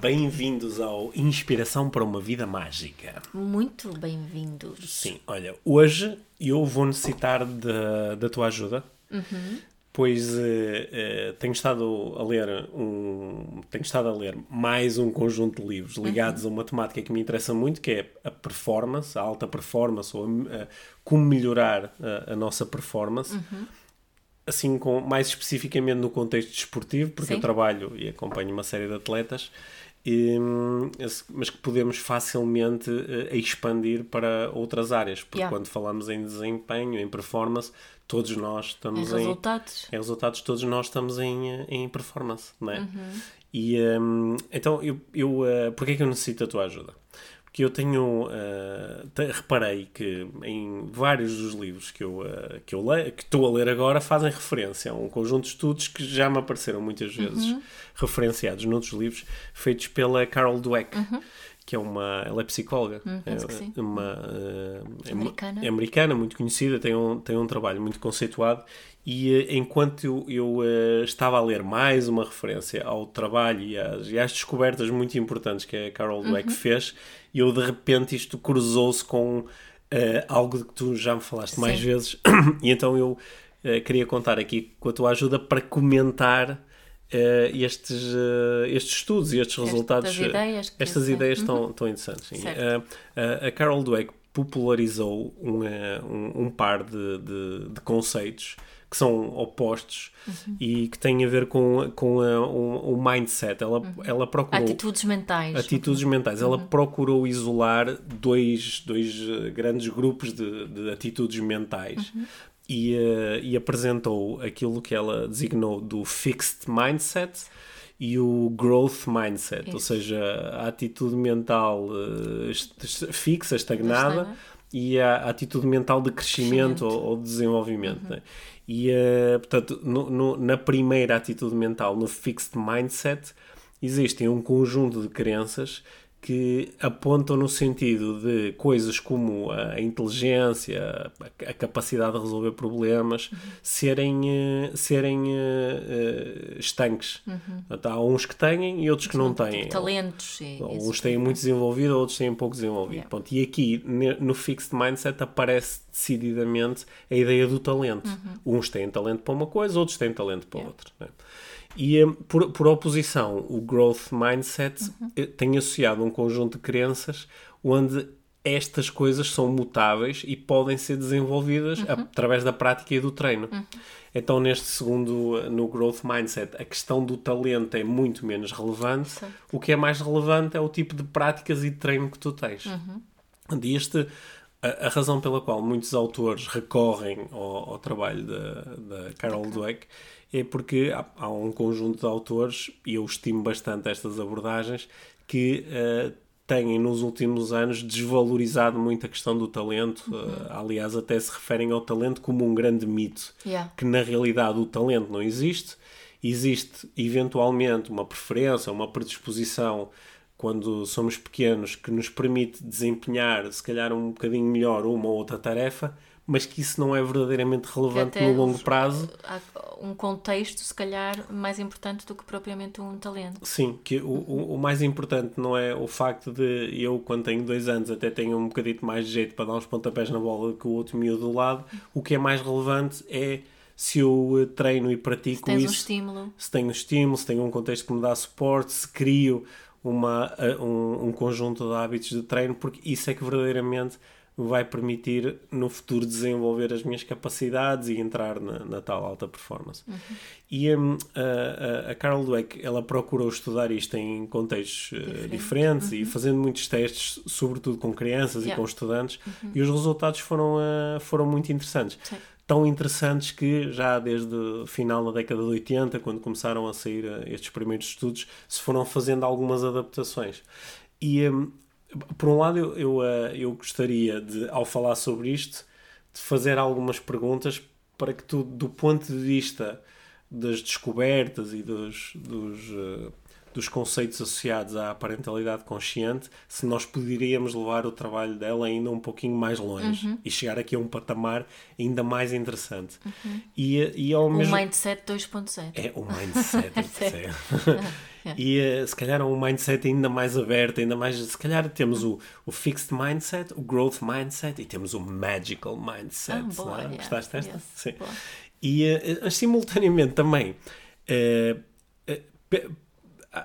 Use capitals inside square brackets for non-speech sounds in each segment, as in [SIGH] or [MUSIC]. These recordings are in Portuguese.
Bem-vindos ao Inspiração para uma Vida Mágica. Muito bem-vindos. Sim, olha, hoje eu vou necessitar da, da tua ajuda, pois eh, eh, tenho estado a ler um, tenho estado a ler mais um conjunto de livros ligados a uma temática que me interessa muito, que é a performance, a alta performance, ou a- a- como melhorar a, a nossa performance. Assim, com, mais especificamente no contexto desportivo, porque Sim. eu trabalho e acompanho uma série de atletas, e, hum, mas que podemos facilmente eh, expandir para outras áreas, porque Yeah. quando falamos em desempenho, em performance, todos nós Em estamos em, resultados. em resultados, todos nós estamos em, eh, em performance, não é? Uhum. E hum, então, eu, eu, uh, porquê é que eu necessito da tua ajuda? Porque eu tenho, uh, te- reparei que em vários dos livros que eu, uh, que eu leio, que estou a ler agora, fazem referência a um conjunto de estudos que já me apareceram muitas vezes Uhum. referenciados noutros livros, feitos pela Carol Dweck, que é uma, ela é psicóloga, Uhum. que é uma, uh, Americana. é americana, muito conhecida, tem um, tem um trabalho muito conceituado. E enquanto eu, eu, eh, estava a ler mais uma referência ao trabalho e às, e às descobertas muito importantes que a Carol Uhum. Dweck fez, eu de repente isto cruzou-se com eh, algo de que tu já me falaste mais Sim. vezes. [CLEARS THROAT] e então eu eh, queria contar aqui com a tua ajuda para comentar. eh, estes, estes estudos e estes resultados, eh, ideias estas ideias estão, estão interessantes. a- Carol Dweck popularizou um, um, um par de, de, de conceitos que são opostos Uhum. e que têm a ver com, com a- um, um mindset. Ela, ela procurou Atitudes mentais. atitudes mentais. Ela procurou isolar dois, dois eh, grandes grupos de, de atitudes mentais e, eh, e apresentou aquilo que ela designou do fixed mindset e o growth mindset, ou Isso. seja, a atitude mental est- est- fixa, Estagnada. E a, atitude mental de crescimento, Crescimento. ou, ou de desenvolvimento. né? E, eh, portanto, no- no- na primeira atitude mental, no fixed mindset, existem um conjunto de crenças que apontam no sentido de coisas como a inteligência, a, capacidade de resolver problemas, serem, eh, serem eh, estanques. Portanto, há uns que têm e outros que não têm. Tipo, talentos. E, Uns têm muito desenvolvido, outros têm pouco desenvolvido. Yeah. Pronto, e aqui, no Fixed Mindset, aparece decididamente a ideia do talento. Uns têm talento para uma coisa, outros têm talento para outra. né? E, eh, por, por oposição, o Growth Mindset eh, tem associado um conjunto de crenças onde estas coisas são mutáveis e podem ser desenvolvidas através da prática e do treino. Então, neste segundo, eh, no Growth Mindset, a questão do talento é muito menos relevante. O que é mais relevante é o tipo de práticas e treino que tu tens. E este, a, a razão pela qual muitos autores recorrem ao, ao trabalho da, da Carol Dweck é porque há, há um conjunto de autores, e eu estimo bastante estas abordagens, que eh, têm nos últimos anos desvalorizado muito a questão do talento. Eh, aliás, até se referem ao talento como um grande mito Yeah. que na realidade o talento não existe, existe eventualmente uma preferência, uma predisposição quando somos pequenos que nos permite desempenhar se calhar um bocadinho melhor uma ou outra tarefa, mas que isso não é verdadeiramente relevante no longo prazo. Há um contexto, se calhar, mais importante do que propriamente um talento. Sim, que o, o, o mais importante não é o facto de eu, quando tenho dois anos, até tenho um bocadito mais de jeito para dar uns pontapés na bola que o outro miúdo do lado. O que é mais relevante é se eu eh, treino e pratico Tens um isso. estímulo. se tenho estímulo, se tenho um contexto que me dá suporte, se crio uma, a- um, um conjunto de hábitos de treino, porque isso é que verdadeiramente vai permitir no futuro desenvolver as minhas capacidades e entrar na, na tal alta performance. E hum, a, a- Carol Dweck, ela procurou estudar isto em contextos eh, diferentes e fazendo muitos testes, sobretudo com crianças e Yeah. com estudantes, e os resultados foram, eh, foram muito interessantes Sim. tão interessantes que já desde o final da década de 80, quando começaram a sair eh, estes primeiros estudos, se foram fazendo algumas adaptações. E hum, por um lado, eu, eu, uh, eu gostaria de, ao falar sobre isto, de fazer algumas perguntas para que tu, do ponto de vista das descobertas e dos, dos, uh, dos conceitos associados à parentalidade consciente, se nós poderíamos levar o trabalho dela ainda um pouquinho mais longe Uhum. e chegar aqui a um patamar ainda mais interessante. E, e ao O mesmo Mindset 2.0. é o mindset. [LAUGHS] [LAUGHS] Certo. e eh, se calhar é um mindset ainda mais aberto, ainda mais. Se calhar temos o, o fixed mindset, o growth mindset e temos o magical mindset. Ah, boa, é? yeah, Gostaste desta? yes, Sim. boa. E eh, simultaneamente também. eh, pe-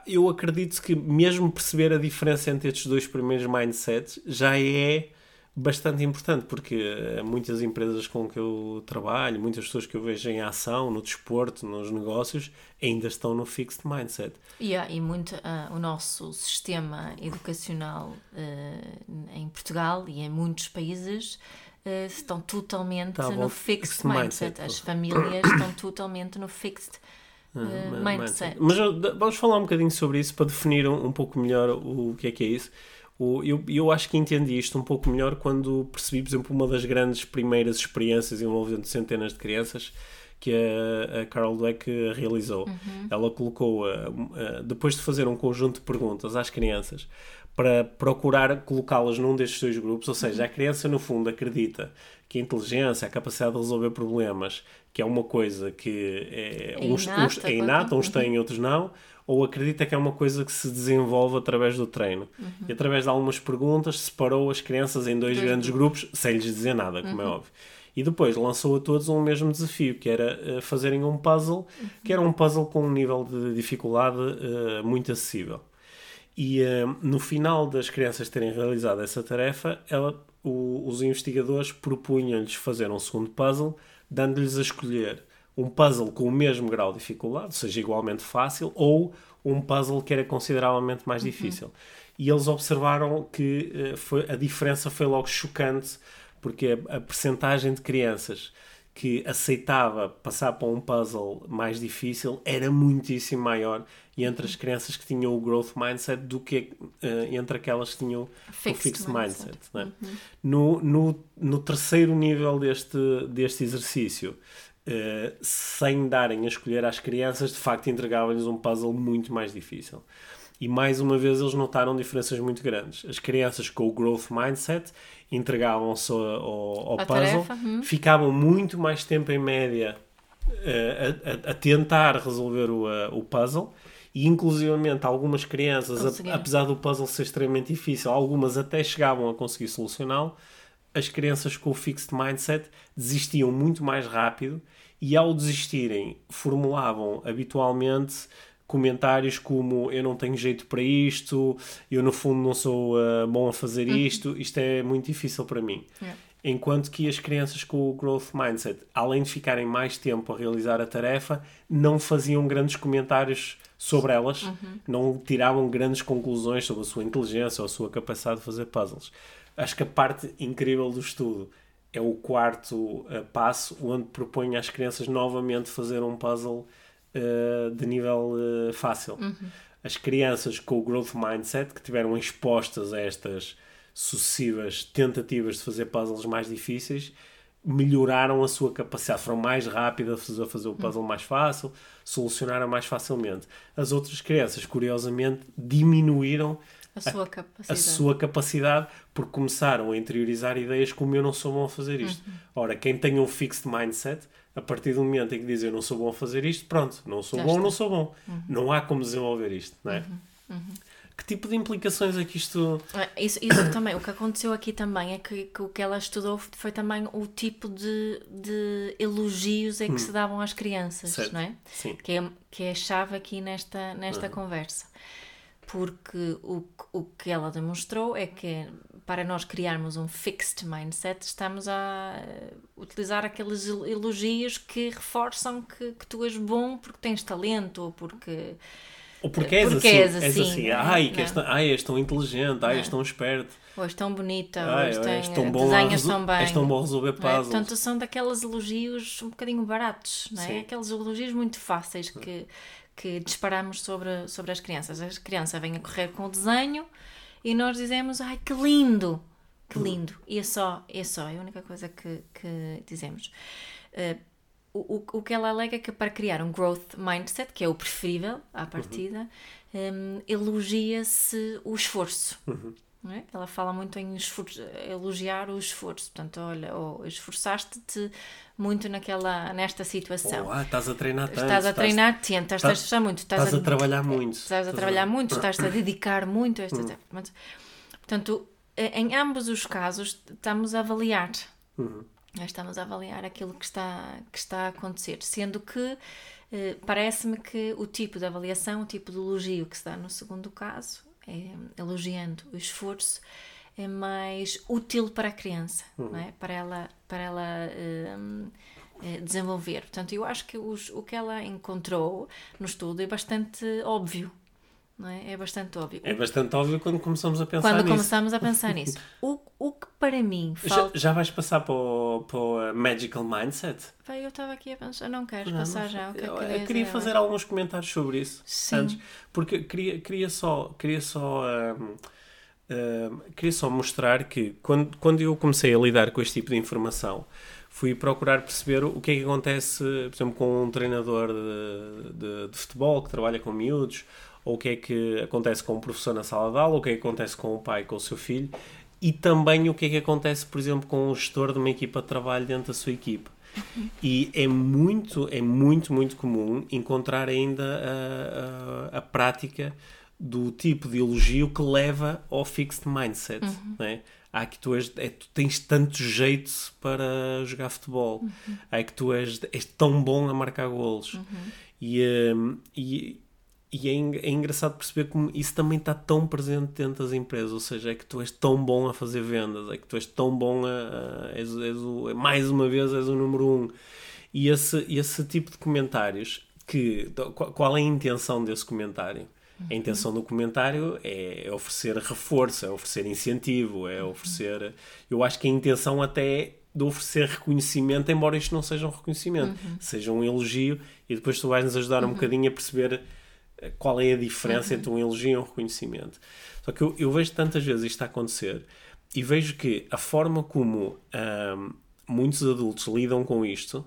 eu acredito que mesmo perceber a diferença entre estes dois primeiros mindsets já é bastante importante, porque eh, muitas empresas com que eu trabalho, muitas pessoas que eu vejo em ação, no desporto, nos negócios, ainda estão no fixed mindset. Yeah, e muito ah, o nosso sistema educacional ah, em Portugal e em muitos países ah, estão totalmente Tá no fixed fixed mindset. mindset. As famílias estão totalmente no fixed ah, mindset. Mas uh, vamos falar um bocadinho sobre isso para definir um, um pouco melhor o, o que é que é isso. O, eu, eu acho que entendi isto um pouco melhor quando percebi, por exemplo, uma das grandes primeiras experiências envolvendo centenas de crianças que a, a Carol Dweck realizou. Ela colocou, uh, uh, depois de fazer um conjunto de perguntas às crianças, para procurar colocá-las num destes dois grupos, ou seja, a criança no fundo acredita que a inteligência, a capacidade de resolver problemas, que é uma coisa que é, É uns, inata, uns, é inata, uns uhum. têm, outros não, ou acredita que é uma coisa que se desenvolve através do treino. E através de algumas perguntas separou as crianças em dois, Dois grandes grupos, sem lhes dizer nada, como é óbvio. E depois lançou a todos um mesmo desafio, que era eh, fazerem um puzzle, que era um puzzle com um nível de dificuldade eh, muito acessível. E eh, no final das crianças terem realizado essa tarefa, ela, o- os investigadores propunham-lhes fazer um segundo puzzle, dando-lhes a escolher um puzzle com o mesmo grau de dificuldade, ou seja, igualmente fácil, ou um puzzle que era consideravelmente mais difícil. E eles observaram que eh, foi, a diferença foi logo chocante, porque a, a percentagem de crianças que aceitava passar para um puzzle mais difícil era muitíssimo maior e entre as crianças que tinham o growth mindset do que eh, entre aquelas que tinham o Fixed fixed mindset. mindset. não é? no, no, no terceiro nível deste, deste exercício, eh, sem darem a escolher às crianças, de facto entregavam-lhes um puzzle muito mais difícil. E mais uma vez eles notaram diferenças muito grandes. As crianças com o growth mindset entregavam-se ao, ao, ao puzzle, tarefa, hum. ficavam muito mais tempo em média eh, a, a- tentar resolver o, eh, o puzzle e inclusivamente algumas crianças, apesar do puzzle ser extremamente difícil, algumas até chegavam a conseguir solucioná-lo, as crianças com o fixed mindset desistiam muito mais rápido e ao desistirem formulavam habitualmente comentários como eu não tenho jeito para isto, eu no fundo não sou ah, bom a fazer isto, isto é muito difícil para mim. Yeah. Enquanto que as crianças com o growth mindset, além de ficarem mais tempo a realizar a tarefa, não faziam grandes comentários sobre elas, não tiravam grandes conclusões sobre a sua inteligência ou a sua capacidade de fazer puzzles. Acho que a parte incrível do estudo é o quarto eh, passo, onde propõe às crianças novamente fazer um puzzle eh, de nível eh, fácil. As crianças com o growth mindset, que tiveram expostas a estas sucessivas tentativas de fazer puzzles mais difíceis, melhoraram a sua capacidade, foram mais rápidas a fazer o puzzle mais fácil, solucionaram mais facilmente. As outras crianças, curiosamente, diminuíram A sua capacidade. a sua capacidade porque começaram a interiorizar ideias como eu não sou bom a fazer isto. Uhum. Ora, quem tem um fixed mindset, a partir do momento em que diz eu não sou bom a fazer isto, pronto, não sou Já bom, está. Uhum. não sou bom. Não há como desenvolver isto, não é? Que tipo de implicações é que isto. Ah, Isso, isso também, o que aconteceu aqui também é que, que o que ela estudou foi também o tipo de, de elogios é que se davam às crianças, Hum. Certo. não é? Sim. Que é, que é a chave aqui nesta, nesta conversa. Porque o, que- o que ela demonstrou é que para nós criarmos um fixed mindset, estamos a eh, utilizar aqueles el- elogios que reforçam que, que tu és bom porque tens talento ou porque. Ou porque és Porque assim. és és assim, assim. é? Ai, que és tão, ai, és tão inteligente, ai, és tão esperto. Ou és tão bonita, Ai, ou és, tão, bom a desenhas tão bem. és tão bom a resolver não é? puzzles. Portanto, são daqueles elogios um bocadinho baratos, não é? Sim. Aqueles elogios muito fáceis que, que disparamos sobre, sobre as crianças. As crianças vêm a correr com o desenho e nós dizemos, ai que lindo, que lindo. E é só, é só, é a única coisa que, que dizemos. Uh, o, o que ela alega é que para criar um growth mindset, que é o preferível à partida, uhum. um, elogia-se o esforço. Uhum. É? Ela fala muito em elogiar o esforço. Portanto, olha, oh, esforçaste-te muito naquela, nesta situação. Oh, ah, estás a treinar tanto. Estás a treinar tanto, estás, estás a esforçar muito. Estás, estás a, a, trabalhar muito. Estás a trabalhar muito, estás a [COUGHS] dedicar muito a esta uhum. Portanto, em ambos os casos, estamos a avaliar. Uhum. Estamos a avaliar aquilo que está, que está a acontecer. Sendo que eh, parece-me que o tipo de avaliação, o tipo de elogio que se dá no segundo caso, é, elogiando o esforço, é mais útil para a criança, uhum. é? para ela, para ela um, eh, desenvolver. Portanto, eu acho que os, o que ela encontrou no estudo é bastante óbvio. Não é? é bastante óbvio. É bastante óbvio quando começamos a pensar quando nisso. Quando começamos a pensar nisso. [LAUGHS] O, o que para mim falta... Já, já vais passar para o, para o Magical Mindset? Vai, eu estava aqui a pensar, não queres não, passar não, já? O que é eu, eu queria fazer alguns comentários sobre isso. Sim. Antes, porque queria, queria só... Queria só um, um, queria só mostrar que quando, quando eu comecei a lidar com este tipo de informação, fui procurar perceber o que é que acontece, por exemplo, com um treinador de, de, de futebol que trabalha com miúdos, ou o que é que acontece com o professor na sala de aula, ou o que é que acontece com o pai com o seu filho, e também o que é que acontece, por exemplo, com o gestor de uma equipa de trabalho dentro da sua equipa. E é muito, é muito, muito comum encontrar ainda a, a, a prática do tipo de elogio que leva ao fixed mindset. Uhum. Né? Há que tu, és, é, tu tens tanto jeito para jogar futebol. Uhum. Há que tu és, és tão bom a marcar golos. Uhum. E, um, e, e é, é, engraçado perceber como isso também está tão presente dentro das empresas, ou seja, é que tu és tão bom a fazer vendas, é que tu és tão bom a, a és, és o, mais uma vez és o número um. E esse, esse tipo de comentários, que, qual é a intenção desse comentário? A intenção do comentário é oferecer reforço, é oferecer incentivo, é oferecer. Eu acho que a intenção até é de oferecer reconhecimento, embora isto não seja um reconhecimento, uhum. seja um elogio, e depois tu vais nos ajudar um uhum. bocadinho a perceber qual é a diferença uhum. entre um elogio e um reconhecimento. Só que eu, eu, vejo tantas vezes isto a acontecer e vejo que a forma como muitos adultos lidam com isto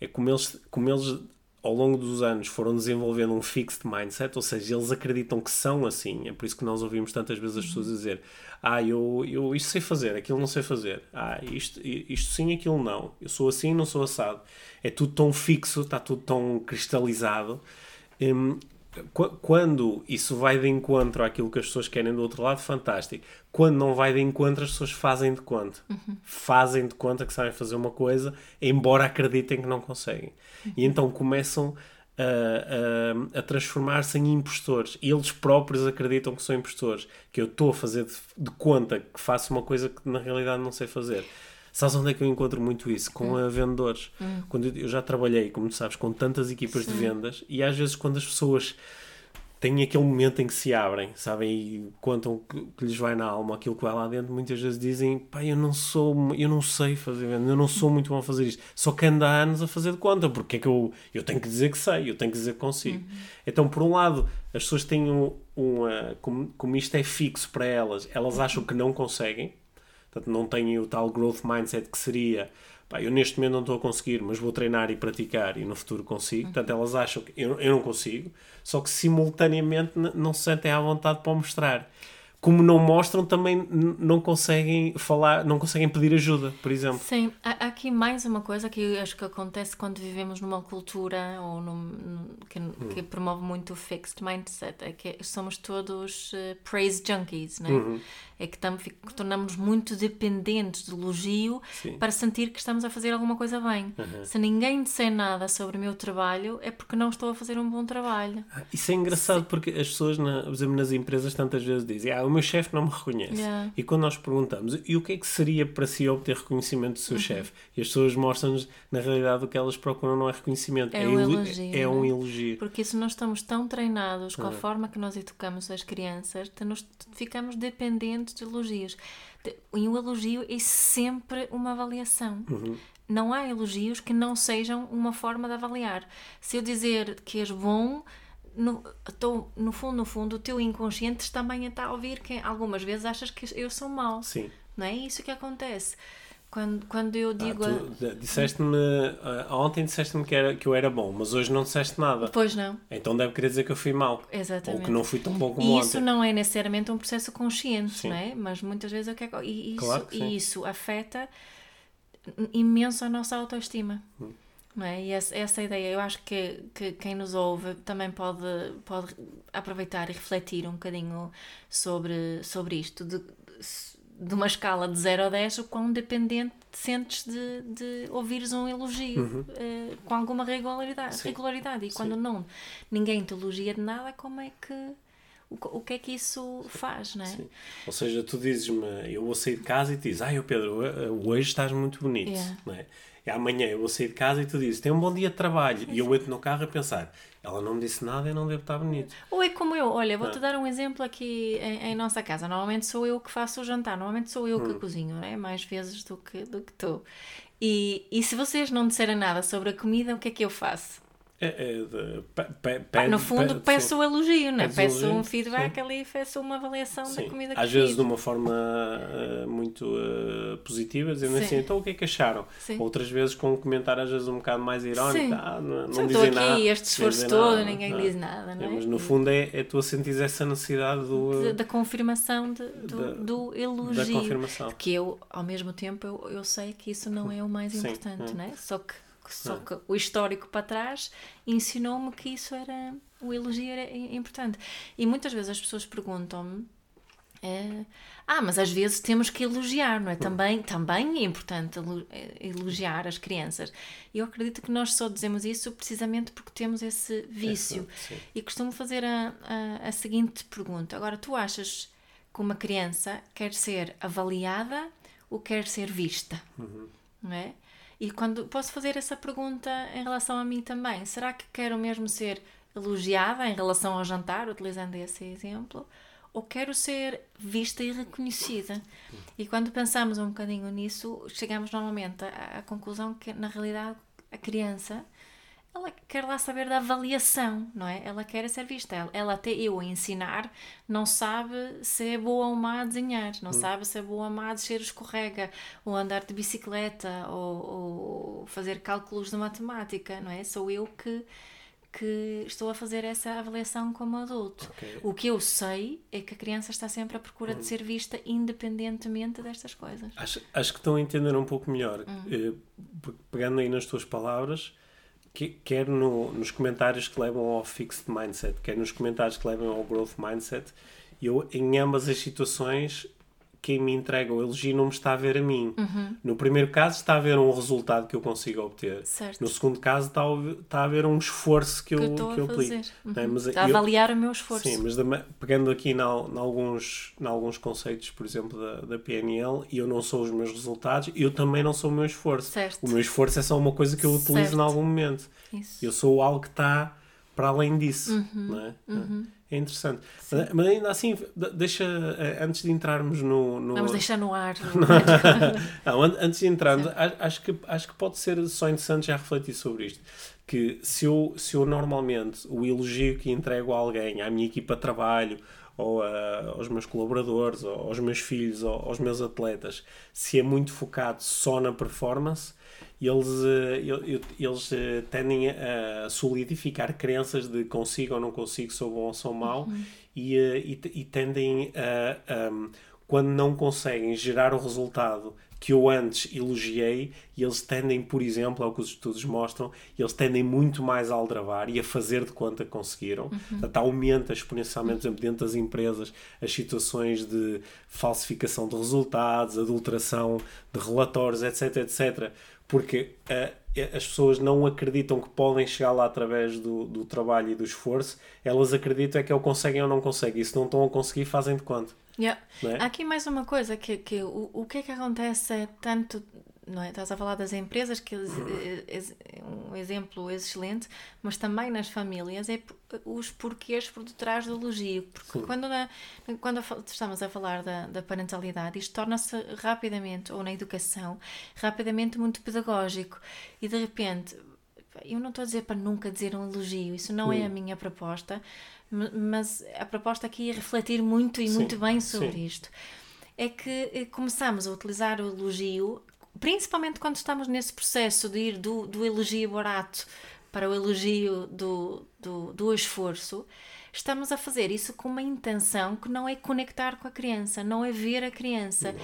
é como eles, como eles ao longo dos anos foram desenvolvendo um fixed mindset, ou seja, eles acreditam que são assim. É por isso que nós ouvimos tantas vezes as pessoas dizer: Ah, eu, eu isto sei fazer, aquilo não sei fazer. Ah, isto, isto sim, aquilo não. Eu sou assim, não sou assado. É tudo tão fixo, está tudo tão cristalizado. Um, quando isso vai de encontro àquilo que as pessoas querem do outro lado, fantástico. Quando não vai de encontro, as pessoas fazem de conta. Uhum. Fazem de conta que sabem fazer uma coisa, embora acreditem que não conseguem. Uhum. E então começam a, a, a transformar-se em impostores. Eles próprios acreditam que são impostores. Que eu estou a fazer de, de conta que faço uma coisa que na realidade não sei fazer. Sabes onde é que eu encontro muito isso? Com hum. vendedores. Hum. Quando eu, eu, já trabalhei, como tu sabes, com tantas equipas Sim. de vendas e às vezes quando as pessoas têm aquele momento em que se abrem, sabem, e contam que, que lhes vai na alma aquilo que vai lá dentro, muitas vezes dizem, pá, eu não sou, eu não sei fazer vendas, eu não sou muito bom a fazer isto, só que ando há anos a fazer de conta, porque é que eu, eu tenho que dizer que sei, eu tenho que dizer que consigo. Uhum. Então, por um lado, as pessoas têm um, uma, como, como isto é fixo para elas, elas acham que não conseguem, Portanto, não têm o tal growth mindset que seria pá, eu neste momento não estou a conseguir, mas vou treinar e praticar e no futuro consigo. Portanto, elas acham que eu, eu não consigo, só que simultaneamente não se sentem à vontade para mostrar como não mostram, também não conseguem falar, não conseguem pedir ajuda, por exemplo. Sim, há aqui mais uma coisa que acho que acontece quando vivemos numa cultura ou num, que, hum. que, promove muito o fixed mindset, é que somos todos uh, praise junkies, né? Uhum. É que, estamos, que tornamos muito dependentes do elogio Sim. para sentir que estamos a fazer alguma coisa bem. Uhum. Se ninguém disser nada sobre o meu trabalho, é porque não estou a fazer um bom trabalho. Ah, isso é engraçado Sim. porque as pessoas, na, por exemplo, nas empresas tantas vezes dizem ah, meu chefe não me reconhece. Yeah. E quando nós perguntamos, e o que é que seria para si obter reconhecimento do seu uhum. chefe? E as pessoas mostram-nos, na realidade, o que elas procuram não é reconhecimento, é, é um, elogio, é, é um elogio. Porque se nós estamos tão treinados com a forma que nós educamos as crianças, nós ficamos dependentes de elogios. E um elogio é sempre uma avaliação. Uhum não há elogios que não sejam uma forma de avaliar. Se eu dizer que és bom, no, tô, no fundo, no fundo, o teu inconsciente também está a ouvir que algumas vezes achas que eu sou mau. Sim. Não é isso que acontece. Quando, quando eu digo. Ah, disseste-me. Ontem disseste-me que, era, que eu era bom, mas hoje não disseste nada. Pois não. Então deve querer dizer que eu fui mau. Exatamente. Ou que não fui tão bom como e ontem. isso não é necessariamente um processo consciente, sim. não é? Mas muitas vezes eu quero. E isso, claro que e isso afeta imenso a nossa autoestima. Hum. Não é? E essa, essa ideia, eu acho que, que quem nos ouve também pode, pode aproveitar e refletir um bocadinho sobre, sobre isto. De, de uma escala de 0 a 10, o quão dependente te sentes de, de ouvires um elogio uhum. uh, com alguma regularidade. regularidade. E Sim. quando não, ninguém te elogia de nada, como é que. O, o que é que isso faz, não é? Sim. Ou seja, tu dizes-me, eu vou sair de casa e tu dizes, ai, oh Pedro, hoje estás muito bonito, yeah. não é? E amanhã eu vou sair de casa e tu dizes, tem um bom dia de trabalho. E eu entro no carro a pensar, ela não me disse nada e não deve estar bonito. Ou é como eu, olha, vou-te dar um exemplo aqui em, em, nossa casa. Normalmente sou eu que faço o jantar, normalmente sou eu que hum. cozinho, não é? Mais vezes do que, do que tu. E, e se vocês não disserem nada sobre a comida, o que é que eu faço? É, é no fundo, peço o elogio, né? peço elogio, um feedback sim. ali, peço uma avaliação sim. da comida que Às vezes de uma forma uh, muito uh, positiva, dizendo sim. assim, então o que é que acharam? Outras vezes com um comentário, às vezes um bocado mais irónico, ah, não, não dizem aqui, nada. este esforço todo, nada, ninguém não. diz nada, não é? Mas no fundo é, é tu a sentires essa necessidade do, de, da confirmação de, do, da, do elogio. Da confirmação. Que eu, ao mesmo tempo, eu, eu sei que isso não é o mais importante, não é? Só que só que o histórico para trás ensinou-me que isso era. O elogio era importante. E muitas vezes as pessoas perguntam-me. É, ah, mas às vezes temos que elogiar, não é? Também, também é importante elogiar as crianças. E eu acredito que nós só dizemos isso precisamente porque temos esse vício. É, e costumo fazer a, a, a, seguinte pergunta: agora, tu achas que uma criança quer ser avaliada ou quer ser vista? Uhum. Não é? E quando posso fazer essa pergunta em relação a mim também, será que quero mesmo ser elogiada em relação ao jantar, utilizando esse exemplo, ou quero ser vista e reconhecida? E quando pensamos um bocadinho nisso, chegamos normalmente à, à conclusão que na realidade a criança ela quer lá saber da avaliação, não é? Ela quer ser vista. Ela, ela até eu a ensinar não sabe se é boa ou má a desenhar, não hum. sabe se é boa ou má a descer escorrega, ou andar de bicicleta, ou, ou, fazer cálculos de matemática, não é? Sou eu que, que estou a fazer essa avaliação como adulto. Okay. O que eu sei é que a criança está sempre à procura hum. de ser vista independentemente destas coisas. Acho, acho que estão a entender um pouco melhor. Hum. Eh, pegando aí nas tuas palavras quer no, nos comentários que levam ao Fixed Mindset, quer nos comentários que levam ao Growth Mindset, eu, em ambas as situações, quem me entrega o elogio não me está a ver a mim. Uhum. No primeiro caso está a ver um resultado que eu consigo obter. Certo. No segundo caso está a, está a ver um esforço que, que eu, que eu aplico. Uhum. É? Mas está a avaliar o meu esforço. Sim, mas pegando aqui em alguns, alguns conceitos, por exemplo, da, da PNL, eu não sou os meus resultados, eu também não sou o meu esforço. Certo. O meu esforço é só uma coisa que eu utilizo certo. em algum momento. Isso. Eu sou algo que está para além disso. Uhum. Não é? Uhum. É interessante. Mas, mas, ainda assim, deixa, eh, antes de entrarmos no. no... Vamos deixar no ar. [LAUGHS] [LAUGHS] não, antes de entrarmos, acho que, acho que pode ser só interessante já refletir sobre isto. Que se eu, se eu normalmente o elogio que entrego a alguém, à minha equipa de trabalho, ou a, aos meus colaboradores, ou aos meus filhos, ou aos meus atletas, se é muito focado só na performance, eles, eh, eles eh, tendem a solidificar crenças de consigo ou não consigo, sou bom ou sou mau, uhum. e, eh, e, e, tendem a, a, quando não conseguem gerar o resultado que eu antes elogiei, e eles tendem, por exemplo, ao que os estudos mostram, eles tendem muito mais a aldrabar e a fazer de conta que conseguiram. Uhum. Portanto, aumenta exponencialmente, por exemplo, dentro das empresas, as situações de falsificação de resultados, adulteração de relatórios, etc, etc porque uh, as pessoas não acreditam que podem chegar lá através do, do trabalho e do esforço, elas acreditam é que ou conseguem ou não conseguem, e se não estão a conseguir, fazem de conta. Yeah. É? Há aqui mais uma coisa que, que o, o que é que acontece é tanto não é? Estás a falar das empresas, que é um exemplo excelente, mas também nas famílias é os porquês por detrás do elogio. Porque quando, na, quando estamos a falar da, da parentalidade, isto torna-se rapidamente, ou na educação, rapidamente muito pedagógico. E de repente eu não estou a dizer para nunca dizer um elogio, isso não é a minha proposta, mas a proposta aqui é refletir muito e sim, muito bem sobre sim. isto. É que eh, começamos a utilizar o elogio, principalmente quando estamos nesse processo de ir do, do elogio barato para o elogio do, do, do esforço, estamos a fazer isso com uma intenção que não é conectar com a criança, não é ver a criança,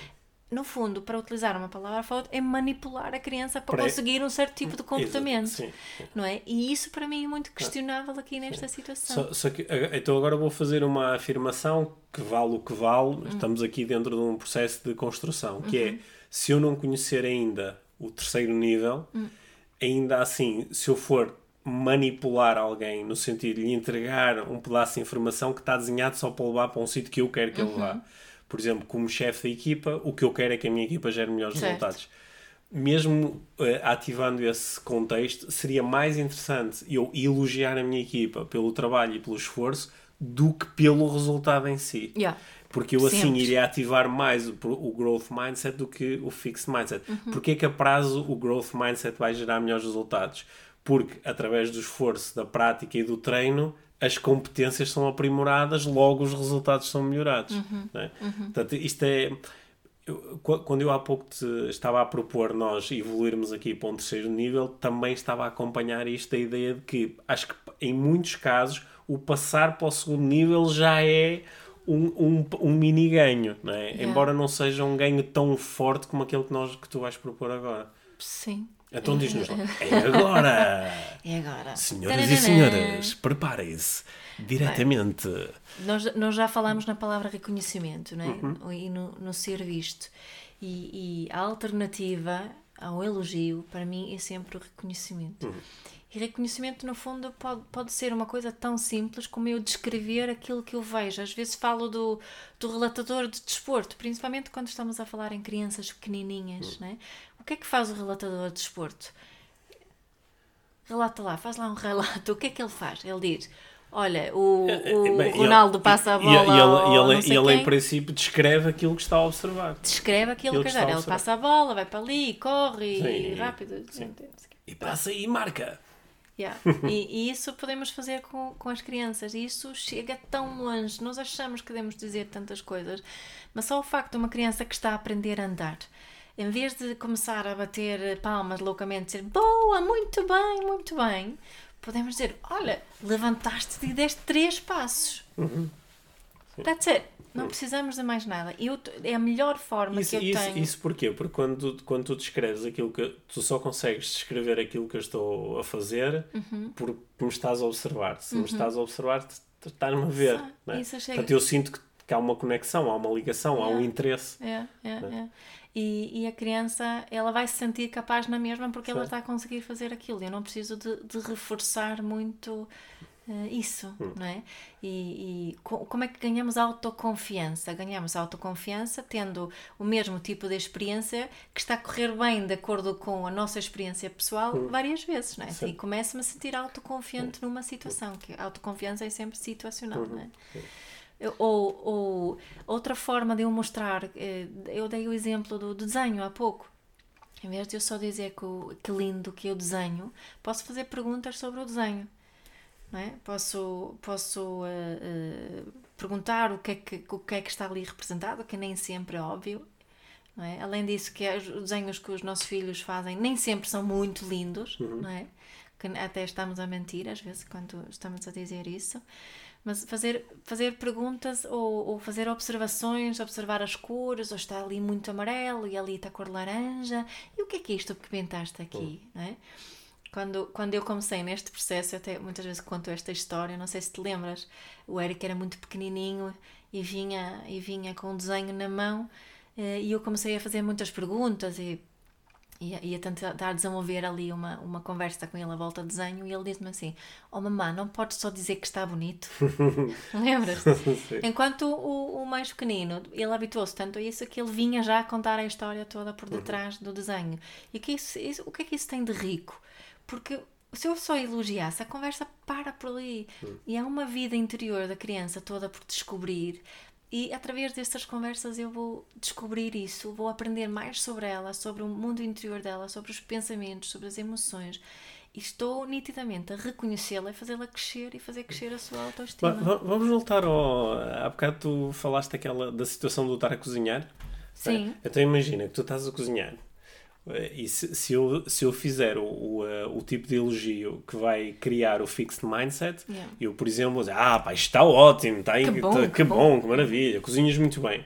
no fundo, para utilizar uma palavra forte, é manipular a criança para, para conseguir um certo tipo de comportamento. Sim, sim. Não é? E isso para mim é muito questionável aqui nesta sim. situação. Só, só que, então agora vou fazer uma afirmação que vale o que vale, hum. estamos aqui dentro de um processo de construção, que é, uhum. é se eu não conhecer ainda o terceiro nível, hum. ainda assim, se eu for manipular alguém no sentido de lhe entregar um pedaço de informação que está desenhado só para levar para um sítio que eu quero que ele vá uhum por exemplo, como chefe da equipa, o que eu quero é que a minha equipa gere melhores certo. resultados. Mesmo uh, ativando esse contexto, seria mais interessante eu elogiar a minha equipa pelo trabalho e pelo esforço do que pelo resultado em si. Yeah. Porque eu assim Sempre. iria ativar mais o, o, growth mindset do que o fixed mindset. Uhum. Porque é que a prazo o growth mindset vai gerar melhores resultados? Porque através do esforço, da prática e do treino, as competências são aprimoradas, logo os resultados são melhorados. Uhum, é? uhum. Portanto, isto é. Eu, quando eu há pouco te estava a propor nós evoluirmos aqui para um terceiro nível, também estava a acompanhar isto a ideia de que acho que em muitos casos o passar para o segundo nível já é um, um, um mini ganho, não é? Yeah. embora não seja um ganho tão forte como aquele que, nós, que tu vais propor agora. Sim. Então diz-nos lá. [LAUGHS] É agora! É agora. Senhoras e senhores, preparem-se. Diretamente. Bem, nós, nós já falámos na palavra reconhecimento né? Uhum. e no, no ser visto. E, e, a alternativa ao elogio, para mim, é sempre o reconhecimento. Uhum. E reconhecimento, no fundo, pode, pode ser uma coisa tão simples como eu descrever aquilo que eu vejo. Às vezes falo do, do relatador de desporto, principalmente quando estamos a falar em crianças pequenininhas. Uhum. Né? O que é que faz o relatador de desporto? Relata lá, faz lá um relato. O que é que ele faz? Ele diz: Olha, o, é, é, o Bem, Ronaldo ele, passa a bola. E ele, ele, ele, ele em princípio, descreve aquilo que está a observar. Descreve aquilo que, que está Ele passa a bola, vai para ali, corre, sim, rápido. Sim. E passa e marca. Yeah. [LAUGHS] e, e, isso podemos fazer com, com as crianças. E isso chega tão longe. Nós achamos que devemos dizer tantas coisas, mas só o facto de uma criança que está a aprender a andar, em vez de começar a bater palmas loucamente, dizer boa, muito bem, muito bem, podemos dizer: olha, levantaste e deste três passos. Uhum. That's it. Não precisamos de mais nada. Eu, é a melhor forma isso, que eu isso, tenho. Isso porquê? Porque quando, quando tu descreves aquilo que. Tu só consegues descrever aquilo que eu estou a fazer uhum. porque me estás a observar. Se uhum. me estás a observar, estás-me a ver. Né? Isso chega... Portanto, eu sinto que, que, há uma conexão, há uma ligação, yeah. há um interesse. É, é, né? E, e, a criança ela vai se sentir capaz na mesma porque Sim. ela está a conseguir fazer aquilo. Eu não preciso de, de reforçar muito uh, isso, hum. não é? E, e co como é que ganhamos autoconfiança? Ganhamos autoconfiança tendo o mesmo tipo de experiência que está a correr bem de acordo com a nossa experiência pessoal hum. várias vezes, não é? Sim. E começo-me a sentir autoconfiante hum. numa situação, que autoconfiança é sempre situacional, não é? Ou, ou outra forma de eu mostrar, eh, eu dei o exemplo do desenho há pouco. Em vez de eu só dizer que, que lindo que eu desenho, posso fazer perguntas sobre o desenho. Não é? Posso, posso uh, uh, perguntar o que, é que, o que é que está ali representado, que nem sempre é óbvio. Não é? Além disso, que os desenhos que os nossos filhos fazem nem sempre são muito lindos, uhum. não é? que até estamos a mentir às vezes quando estamos a dizer isso. Mas fazer, fazer perguntas ou, ou, fazer observações, observar as cores, ou está ali muito amarelo e ali está a cor laranja, e o que é que é isto que pintaste aqui? É? Quando, quando eu comecei neste processo, eu até muitas vezes conto esta história, não sei se te lembras, o Eric era muito pequenininho e vinha, e vinha com um desenho na mão eh, e eu comecei a fazer muitas perguntas e ia, ia tentar desenvolver ali uma, uma conversa com ele à volta do desenho e ele disse-me assim: Oh mamãe, não podes só dizer que está bonito. [LAUGHS] Lembras? Enquanto o, o mais pequenino, ele habituou-se tanto a isso que ele vinha já a contar a história toda por uhum. detrás uhum. do desenho. E que isso, isso, o que é que isso tem de rico? Porque se eu só elogiasse, a conversa para por ali. Uhum. E há uma vida interior da criança toda por descobrir. E através destas conversas eu vou descobrir isso, vou aprender mais sobre ela, sobre o mundo interior dela, sobre os pensamentos, sobre as emoções. e estou nitidamente a reconhecê-la e fazê-la crescer e fazer crescer a sua autoestima. Va- Vamos voltar ao. Há bocado tu falaste daquela, da situação do estar a cozinhar. Sim. Então imagina que tu estás a cozinhar e se, se eu, se eu fizer o, o, eh, o tipo de elogio que vai criar o fixed mindset, Yeah. eu, por exemplo, vou dizer: Ah, pá, isto está ótimo, está Que bom, que, que bom, bom." Uhum. que maravilha, cozinhas muito bem.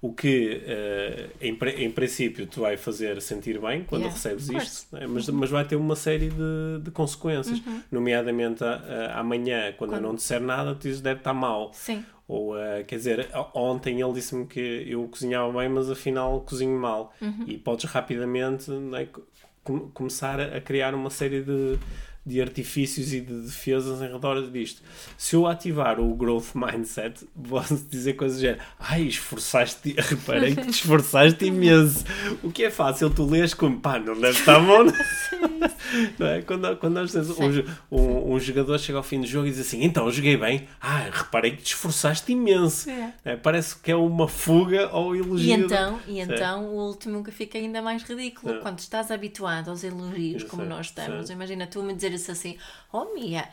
O que, eh, em, em princípio, te vai fazer sentir bem quando Yeah, recebes isto, né? mas, mas vai ter uma série de, de consequências, Uhum. nomeadamente a- a- amanhã, quando, eu não disser nada, tu dizes deve estar mal. Sim. Ou, eh, quer dizer, ontem ele disse-me que eu cozinhava bem, mas afinal cozinho mal. Uhum. E podes rapidamente né, co- com- começar a, a criar uma série de, de artifícios e de defesas em redor disto. Se eu ativar o growth mindset, [LAUGHS] posso dizer coisas do género. Ai, esforçaste, [LAUGHS] reparei que te esforçaste imenso. O que é fácil, tu lês como, pá, não deve estar bom. [LAUGHS] [LAUGHS] Não é? Quando, quando nós temos um, um, um jogador chega ao fim do jogo e diz assim: Então, joguei bem. Ah, reparei que te esforçaste imenso. É. É, parece que é uma fuga ao elogio. E então, e então o último que fica ainda mais ridículo. Sim. Quando estás habituado aos elogios, como nós estamos, imagina tu me dizeres assim: Oh, Mia,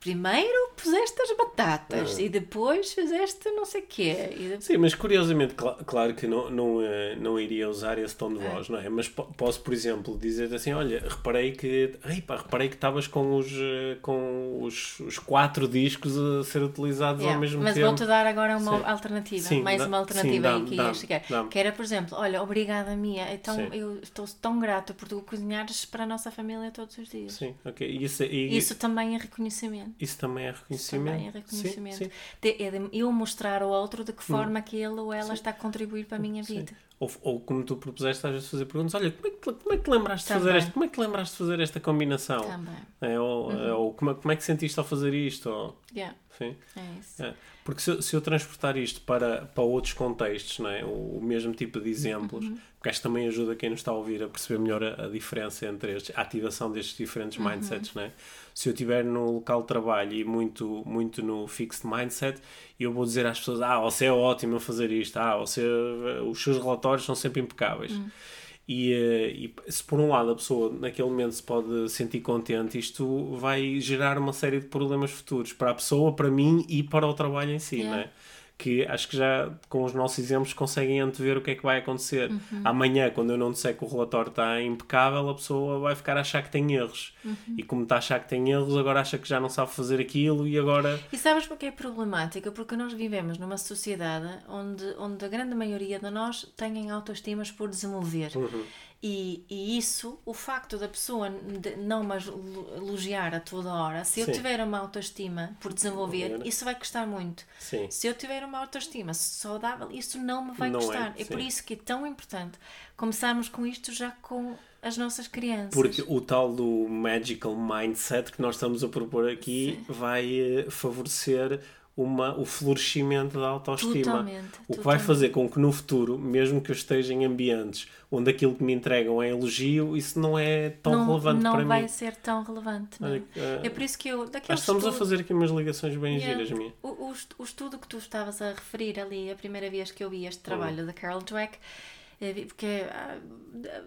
primeiro puseste as batatas e depois fizeste não sei o quê. Depois... Sim, mas curiosamente, cla- claro que não, não, eh, não iria usar esse tom de voz, não é? Mas po- posso, por exemplo, dizer assim: olha, reparei que. Ei, pá, reparei que estavas com, os, eh, com os, os quatro discos a ser utilizados Yeah, ao mesmo Mas tempo. vou-te dar agora uma Sim. alternativa, Sim, mais dá- uma alternativa sim, aí que ia chegar. Que era, por exemplo, olha, obrigada Mia, então eu estou tão grata por tu cozinhares para a nossa família todos os dias. Sim, ok. Isso, e, Isso também é reconhecimento. Isso também é reconhecimento. Também é reconhecimento. Sim, sim. De- é de eu mostrar ao outro de que forma que ele ou ela está a contribuir para a minha vida. Ou, ou como tu propuseste às vezes fazer perguntas, olha, como é que, como é que te lembraste de fazer esta, como é que te lembraste de fazer esta combinação? Também. É, ou ou como, é, como é que sentiste ao fazer isto? Ou, Yeah, sim. é isso. É. Porque se, eu- se eu transportar isto para, para outros contextos, não é? o, o mesmo tipo de exemplos, Uhum. porque acho que também ajuda quem nos está a ouvir a perceber melhor a, a diferença entre estes, a ativação destes diferentes Uhum. mindsets. Não é? Se eu estiver no local de trabalho e muito, muito no fixed mindset, eu vou dizer às pessoas: Ah, você é ótimo a fazer isto, ah, você, os seus relatórios são sempre impecáveis. Uhum. E, eh, e se por um lado a pessoa naquele momento se pode sentir contente, isto vai gerar uma série de problemas futuros para a pessoa, para mim e para o trabalho em si, Yeah. não é? Que acho que já com os nossos exemplos conseguem antever o que é que vai acontecer. Amanhã, quando eu não disser que o relatório está impecável, a pessoa vai ficar a achar que tem erros. E como está a achar que tem erros, agora acha que já não sabe fazer aquilo e agora. E sabes porque é problemática? Porque nós vivemos numa sociedade onde, onde a grande maioria de nós têm autoestimas por desenvolver. Uhum. E, e isso, o facto da pessoa não me elogiar a toda hora, se eu Sim. tiver uma autoestima por desenvolver, isso vai custar muito. Sim. Se eu tiver uma autoestima saudável, isso não me vai Não é, custar. É, por sim. isso que é tão importante começarmos com isto já com as nossas crianças. Porque o tal do magical mindset que nós estamos a propor aqui vai eh, favorecer uma, o florescimento da autoestima. Totalmente, o que vai totalmente. fazer com que no futuro, mesmo que eu esteja em ambientes onde aquilo que me entregam é elogio, isso não é tão não, relevante não para vai mim. ser tão relevante. Não. Olha, eh, É por isso que eu. Daqueles que estamos a fazer aqui umas ligações bem Yeah. giras, minha. O, o, o estudo que tu estavas a referir ali, a primeira vez que eu vi este trabalho da Carol Dweck, porque ah,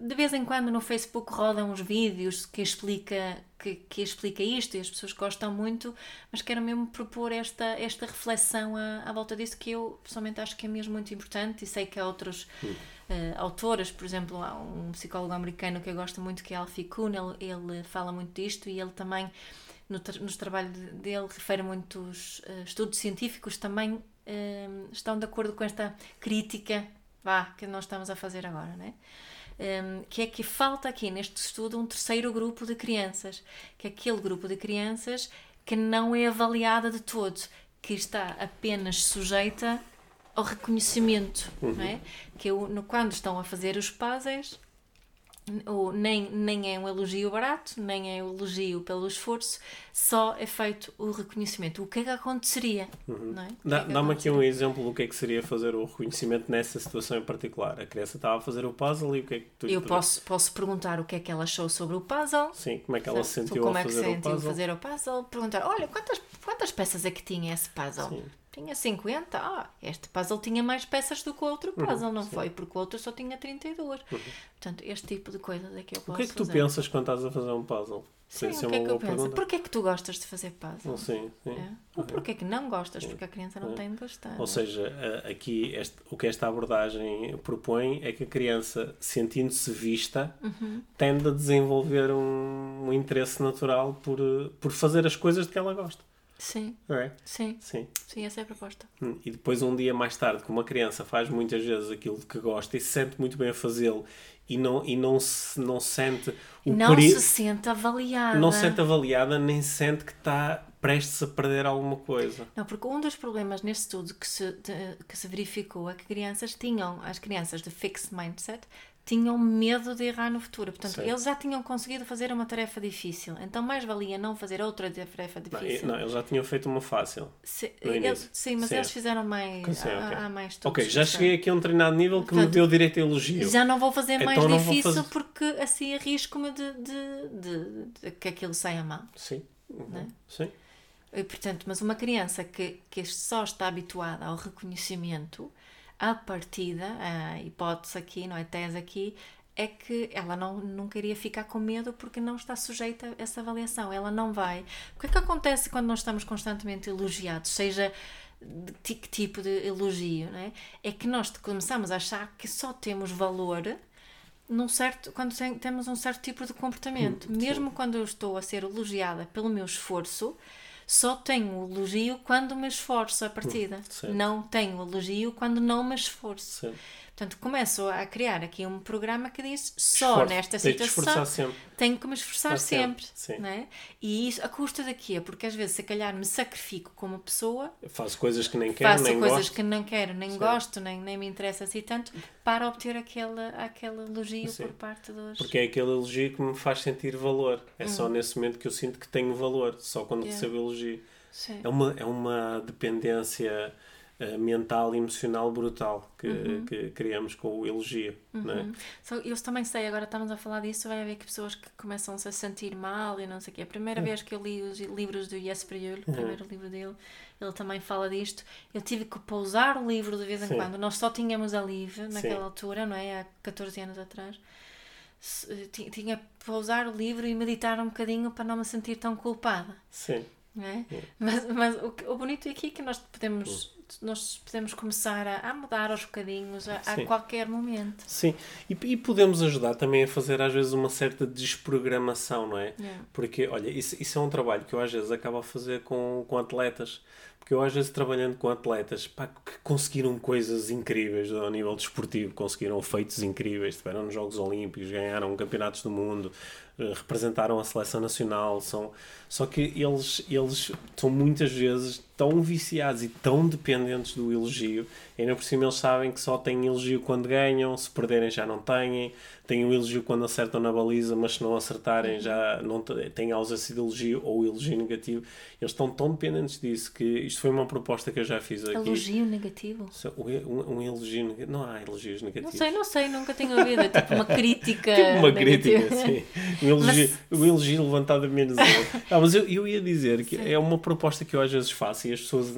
de- vez em quando no Facebook rodam uns vídeos que explica, que, que explica isto e as pessoas gostam muito, mas quero mesmo propor esta, esta reflexão à, à volta disso que eu pessoalmente acho que é mesmo muito importante e sei que há outros eh, autores, por exemplo, há um psicólogo americano que eu gosto muito que é Alfie Kuhn, ele, ele fala muito disto e ele também no, tra- nos trabalhos de- dele refere muitos eh, estudos científicos também eh, estão de acordo com esta crítica vá, que nós estamos a fazer agora, né? Um, que é que falta aqui neste estudo um terceiro grupo de crianças, que é aquele grupo de crianças que não é avaliada de todo, que está apenas sujeita ao reconhecimento, não é? Que é no, quando estão a fazer os puzzles, ou nem, nem é um elogio barato, nem é um elogio pelo esforço, só é feito o reconhecimento. O que é que aconteceria? Não é? O que Dá- é Dá-me aqui um exemplo do que é que seria fazer o reconhecimento nessa situação em particular. A criança estava a fazer o puzzle e o que é que tu Eu posso, posso perguntar o que é que ela achou sobre o puzzle. Sim, como é que ela se sentiu como a é que fazer se o sentiu puzzle? fazer o puzzle? Perguntar, olha, quantas, quantas peças é que tinha esse puzzle? Sim. Tinha 50? Ah, este puzzle tinha mais peças do que o outro Uhum, puzzle, não foi? Porque o outro só tinha 32. Portanto, este tipo de coisas é que eu O posso que é que tu fazer. pensas quando estás a fazer um puzzle? Sim, o é que é que eu penso? Porquê é que tu gostas de fazer puzzle? Sim, sim. É? Ou porquê é que não gostas? Porque a criança não tem de gostar. Ou seja, a- aqui este- o que esta abordagem propõe é que a criança, sentindo-se vista, Uhum. tende a desenvolver um, um interesse natural por, por fazer as coisas de que ela gosta. Sim, Não é? sim, Sim. sim, essa é a proposta. Hum, E depois, um dia mais tarde, como a criança faz muitas vezes aquilo que gosta e se sente muito bem a fazê-lo e não, e não, se, não sente o não se sente avaliada. não se sente avaliada, nem sente que está prestes a perder alguma coisa. Não, porque um dos problemas neste estudo que se, de- que se verificou é que crianças tinham, as crianças de fixed mindset, tinham medo de errar no futuro. Portanto, Sim. eles já tinham conseguido fazer uma tarefa difícil. Então, mais valia não fazer outra tarefa Não, difícil. não, eles já tinham feito uma fácil. Se- eles- sim, mas Sim. eles fizeram mais. Sim, há, ok. há mais estudos. Ok, já cheguei aqui a um treinado nível que me Portanto, deu direito a elogio. Já não vou fazer mais Então não vou difícil fazer- porque assim arrisco-me de, de, de- de que aquilo saia mal. Sim. Uhum. Né? Sim. E, portanto, mas uma criança que, que só está habituada ao reconhecimento, a partida, a hipótese aqui, não é tese aqui, é que ela não, não queria ficar com medo porque não está sujeita a essa avaliação. Ela não vai. O que é que acontece quando nós estamos constantemente elogiados, seja de que tipo de elogio, não é? É que nós começamos a achar que só temos valor num certo, quando tem- temos um certo tipo de comportamento. Mesmo quando eu estou a ser elogiada pelo meu esforço, só tenho elogio quando me esforço a partida. certo. não tenho elogio quando não me esforço. Sim. Portanto, começo a criar aqui um programa que diz só Esforço. nesta situação sempre. tenho que me esforçar Estar sempre, sempre. sim. não é? E isso a custa de quê? Porque às vezes, se calhar, me sacrifico como pessoa, Faço coisas que nem quero, faço nem coisas gosto. que não quero, nem gosto, nem, nem me interessa assim tanto, para obter aquele, aquele elogio Sim. por parte dos. Porque é aquele elogio que me faz sentir valor. É só nesse momento que eu sinto que tenho valor. Só quando Hum. Yeah. recebo elogio. Sim. É uma, é uma dependência eh, mental e emocional brutal que, Uhum. que criamos com o elogio. Não é? Só- eu também sei, agora estamos a falar disso, vai haver que pessoas que começam-se a sentir mal e não sei o quê. A primeira Hum. vez que eu li os livros do Yes Priul, o primeiro livro dele, ele também fala disto. Eu tive que pausar o livro de vez em Sim. quando. Nós só tínhamos a Liv naquela Sim. altura, não é? Há 14 anos atrás. Se- ti- Tinha que pausar o livro e meditar um bocadinho para não me sentir tão culpada. Sim. é? Mas, mas o, o bonito aqui é que nós podemos, nós podemos começar a, a mudar aos bocadinhos a, a qualquer momento. Sim, e, e podemos ajudar também a fazer às vezes uma certa desprogramação, não é? Yeah. Porque, olha, isso, isso é um trabalho que eu às vezes acabo a fazer com, com atletas. Porque eu às vezes trabalhando com atletas pá, que conseguiram coisas incríveis ao nível desportivo, conseguiram feitos incríveis, estiveram nos Jogos Olímpicos, ganharam campeonatos do mundo, representaram a seleção nacional, são, só que eles, eles são muitas vezes tão viciados e tão dependentes do elogio, e ainda por cima eles sabem que só têm elogio quando ganham, se perderem já não têm, têm o elogio quando acertam na baliza, mas se não acertarem já não têm ausência de elogio ou elogio negativo. Eles estão tão dependentes disso que isto foi uma proposta que eu já fiz aqui. Elogio negativo? Um, um elogio negativo. Não há elogios Não negativos. sei, não sei, nunca tinha ouvido. É tipo uma crítica. [LAUGHS] Tipo uma negativa. crítica, sim. [LAUGHS] Um elogio, um elogio levantado a menos um. [LAUGHS] Ah, mas eu, eu ia dizer que é uma proposta que eu às vezes faço e as pessoas,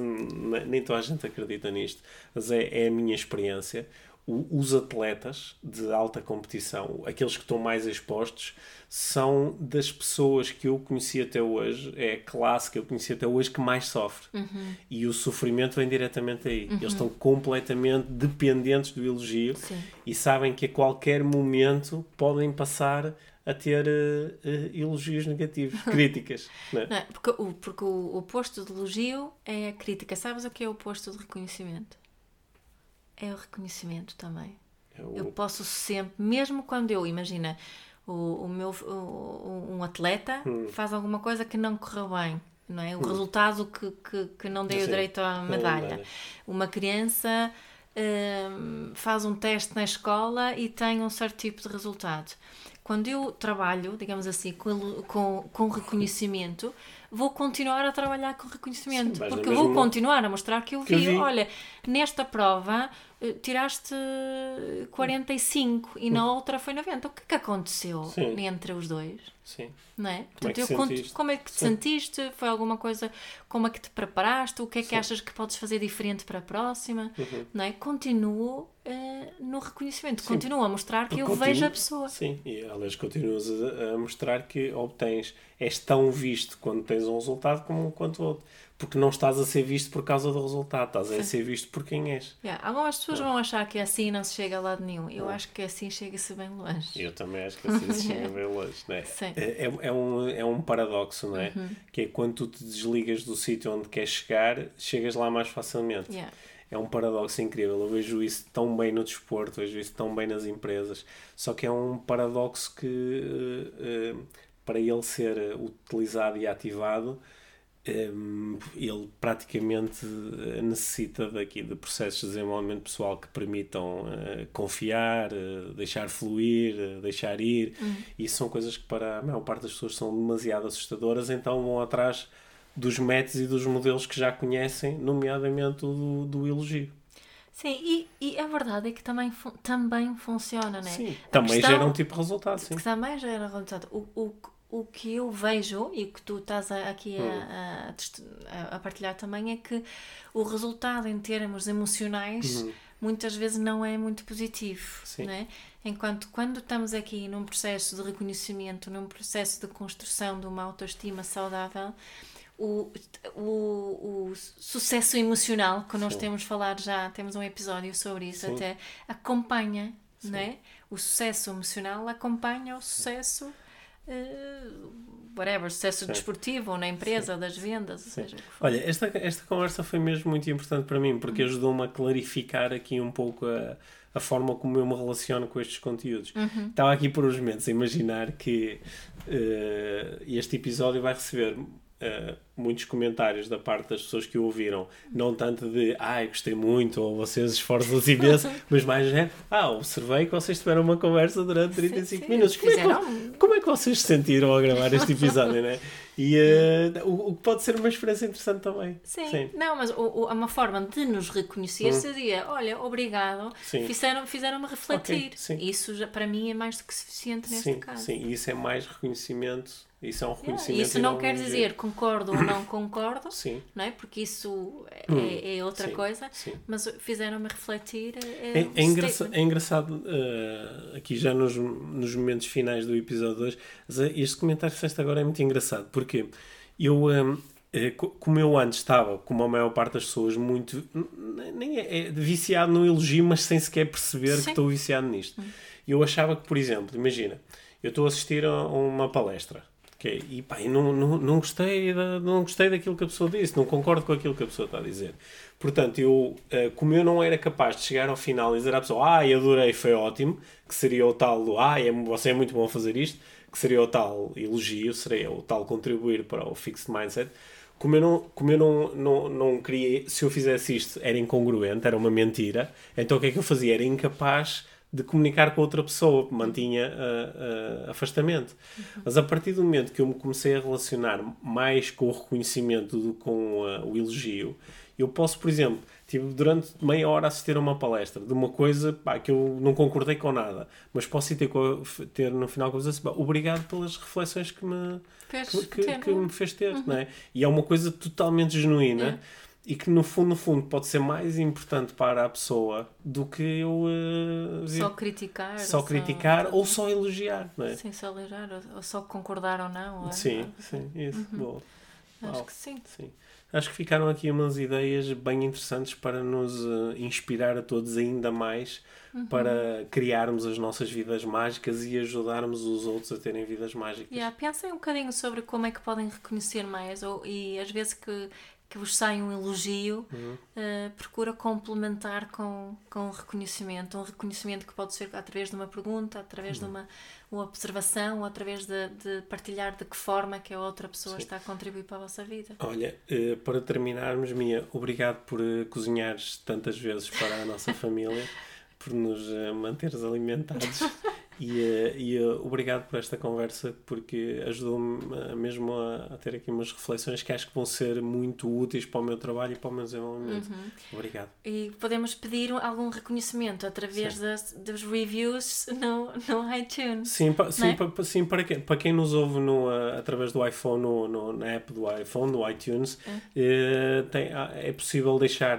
nem toda a gente acredita nisto, mas é, é a minha experiência. O- os atletas de alta competição, aqueles que estão mais expostos, são das pessoas que eu conheci até hoje, é a classe que eu conheci até hoje que mais sofre. Uhum. E o sofrimento vem diretamente aí. Eles estão completamente dependentes do elogio Sim. e sabem que a qualquer momento podem passar a ter eh, eh, elogios negativos, [LAUGHS] críticas. não é? Não, é? porque o, porque o oposto de elogio é a crítica. Sabes o que é o oposto de reconhecimento? É o reconhecimento também. É o- Eu posso sempre, mesmo quando eu, imagina, o, o meu, o- um atleta Hum. faz alguma coisa que não correu bem, não é? O resultado que, que, que não deu Sim, direito à medalha. medalha. Uma criança hum, faz um teste na escola e tem um certo tipo de resultado. Quando eu trabalho, digamos assim, com, com, com reconhecimento, vou continuar a trabalhar com reconhecimento. Sim, porque vou continuar a mostrar que eu Que eu vi, vi. olha, nesta prova tiraste 45 e na outra foi 90. O que é que aconteceu Sim. entre os dois? Sim. Não é? Como é que eu te conto- sentiste? como é que te Sim. sentiste? Foi alguma coisa? Como é que te preparaste? O que é que Sim. achas que podes fazer diferente para a próxima? Uhum. Não é? Continuo eh, no reconhecimento, continuo a mostrar que eu Continuo- vejo a pessoa. Sim, e aliás continuas a, a mostrar que obtens, és tão visto quando tens um resultado como quanto outro. Porque não estás a ser visto por causa do resultado, estás a ser visto por quem és. Yeah, Algumas pessoas vão achar que assim não se chega a lado nenhum. Eu acho que assim chega-se bem longe. Eu também acho que assim se [LAUGHS] chega bem longe, não é? Sim. É, um, é um paradoxo, não é? Que é quando tu te desligas do sítio onde queres chegar, chegas lá mais facilmente. Yeah. É um paradoxo incrível. Eu vejo isso tão bem no desporto, vejo isso tão bem nas empresas. Só que é um paradoxo que, eh, eh, para ele ser utilizado e ativado, eh, ele praticamente eh, necessita daqui de processos de desenvolvimento pessoal que permitam eh, confiar, eh, deixar fluir, eh, deixar ir. E isso são coisas que para a maior parte das pessoas são demasiado assustadoras, então vão atrás dos métodos e dos modelos que já conhecem, nomeadamente o do, do elogio. Sim, e, e a verdade é que também, também funciona, não é? Sim, A também questão- gera um tipo de resultado, sim. Que também gera resultado. O, o, o que eu vejo e que tu estás aqui Hum. a, a test- a- a partilhar também é que o resultado em termos emocionais muitas vezes não é muito positivo. Uhum. Sim. Não é? Enquanto quando estamos aqui num processo de reconhecimento, num processo de construção de uma autoestima saudável, o, o, o sucesso emocional, que nós Sim. temos falado já, temos um episódio sobre isso Sim. até, acompanha, não é? O sucesso emocional acompanha o sucesso, whatever, sucesso Sim. desportivo ou na empresa, das vendas, ou seja. Olha, esta, esta conversa foi mesmo muito importante para mim, porque ajudou-me a clarificar aqui um pouco a, a forma como eu me relaciono com estes conteúdos. Estava aqui por uns momentos a imaginar que eh, este episódio vai receber eh, muitos comentários da parte das pessoas que o ouviram, não tanto de ai, gostei muito, ou vocês esforçam-se [LAUGHS] imenso, mas mais é, ah, observei que vocês tiveram uma conversa durante 35 sim, minutos. Como é, que, como é que vocês se sentiram ao gravar este episódio, né? E eh, o, o que pode ser uma experiência interessante também. Sim. não, mas o, o- é uma forma de nos reconhecer seria, olha, obrigado, Hum. Sim. fizeram- fizeram-me refletir. Ok, sim. Isso já, para mim é mais do que suficiente neste Sim, caso. sim, e isso é mais reconhecimento, isso é um Yeah, reconhecimento. Isso e não quer dizer concordo ou não [COUGHS] concordo, Sim, não é? Porque isso é, Hum, é outra sim, coisa, sim. mas fizeram-me refletir. É, É, um é, engraça- statement. é engraçado, eh, aqui já nos, nos momentos finais do episódio 2, mas, eh, este comentário que fizeste agora é muito engraçado, porque eu, eh, eh, co- como eu antes estava, como a maior parte das pessoas, muito, nem é, é viciado no elogio, mas sem sequer perceber que Sim. estou viciado nisto. Eu achava que, por exemplo, imagina, eu estou a assistir a uma palestra, ok? E pá, eu não, não, não, gostei da, não gostei daquilo que a pessoa disse, não concordo com aquilo que a pessoa está a dizer. Portanto, eu, eh, como eu não era capaz de chegar ao final e dizer à pessoa, ah, eu adorei, foi ótimo, que seria o tal do, ah, é, você é muito bom a fazer isto, que seria o tal elogio, seria o tal contribuir para o fixed mindset. Como eu não, como eu não, não, não queria, se eu fizesse isto, era incongruente, era uma mentira, então o que é que eu fazia? Era incapaz de comunicar com outra pessoa, mantinha ah, ah, afastamento. Mas a partir do momento que eu me comecei a relacionar mais com o reconhecimento do que com ah, o elogio, eu posso, por exemplo, tive durante meia hora a assistir a uma palestra de uma coisa pá, que eu não concordei com nada, mas posso ter, ter no final com assim, obrigado pelas reflexões que me, Fez que, que- ter, que é? me fez ter, não é? E é uma coisa totalmente genuína e que no fundo, no fundo, pode ser mais importante para a pessoa do que eu vir- Só criticar. só criticar ou só elogiar, não é? Sim, só elogiar, ou- só concordar ou não. ou- Sim, sim, isso, boa. Acho Uau. que sim. Sim. Acho que ficaram aqui umas ideias bem interessantes para nos eh, inspirar a todos ainda mais para criarmos as nossas vidas mágicas e ajudarmos os outros a terem vidas mágicas. Yeah, pensem um bocadinho sobre como é que podem reconhecer mais ou, e às vezes que, que vos sai um elogio, Uhum. eh, procura complementar com, com um reconhecimento. Um reconhecimento que pode ser através de uma pergunta, através Uhum. de uma, uma observação, ou através de, de partilhar de que forma que a outra pessoa está a contribuir para a vossa vida. Olha, eh, para terminarmos, Mia, obrigado por eh, cozinhares tantas vezes para a nossa [LAUGHS] família, por nos manteres alimentados E, eh, e uh, obrigado por esta conversa, porque ajudou-me mesmo a, a, ter aqui umas reflexões que acho que vão ser muito úteis para o meu trabalho e para o meu desenvolvimento. Uhum. Obrigado. E podemos pedir algum reconhecimento através das, dos reviews no, no iTunes. Sim, pa, sim, é? pa, sim para, quem, para quem nos ouve no, uh, através do iPhone, no, no, na app do iPhone, no iTunes, uh, tem, é possível deixar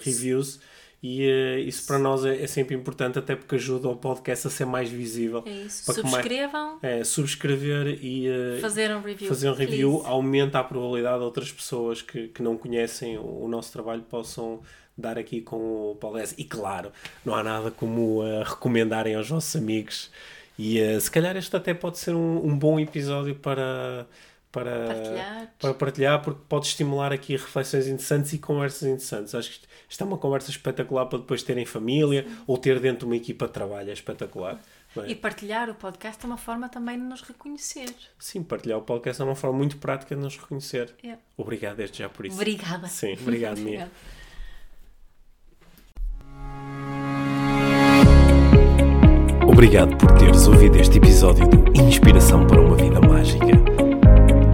reviews. E uh, isso para nós é, é, sempre importante, até porque ajuda o podcast a ser mais visível. É isso. Subscrevam. Mais, é, subscrever e uh, fazer um review. Fazer um review please. aumenta a probabilidade de outras pessoas que, que não conhecem o, o nosso trabalho possam dar aqui com o podcast. E claro, não há nada como uh, recomendarem aos vossos amigos. E se calhar este até pode ser um, um bom episódio para para partilhar. para partilhar, porque pode estimular aqui reflexões interessantes e conversas interessantes. Acho que isto é uma conversa espetacular para depois ter em família Sim. ou ter dentro de uma equipa de trabalho. É espetacular. É? E partilhar o podcast é uma forma também de nos reconhecer. Sim, partilhar o podcast é uma forma muito prática de nos reconhecer. É. Obrigado desde já por isso. Obrigada. Sim, obrigado, Mia. Obrigado por teres ouvido este episódio do Inspiração para uma Vida Mágica.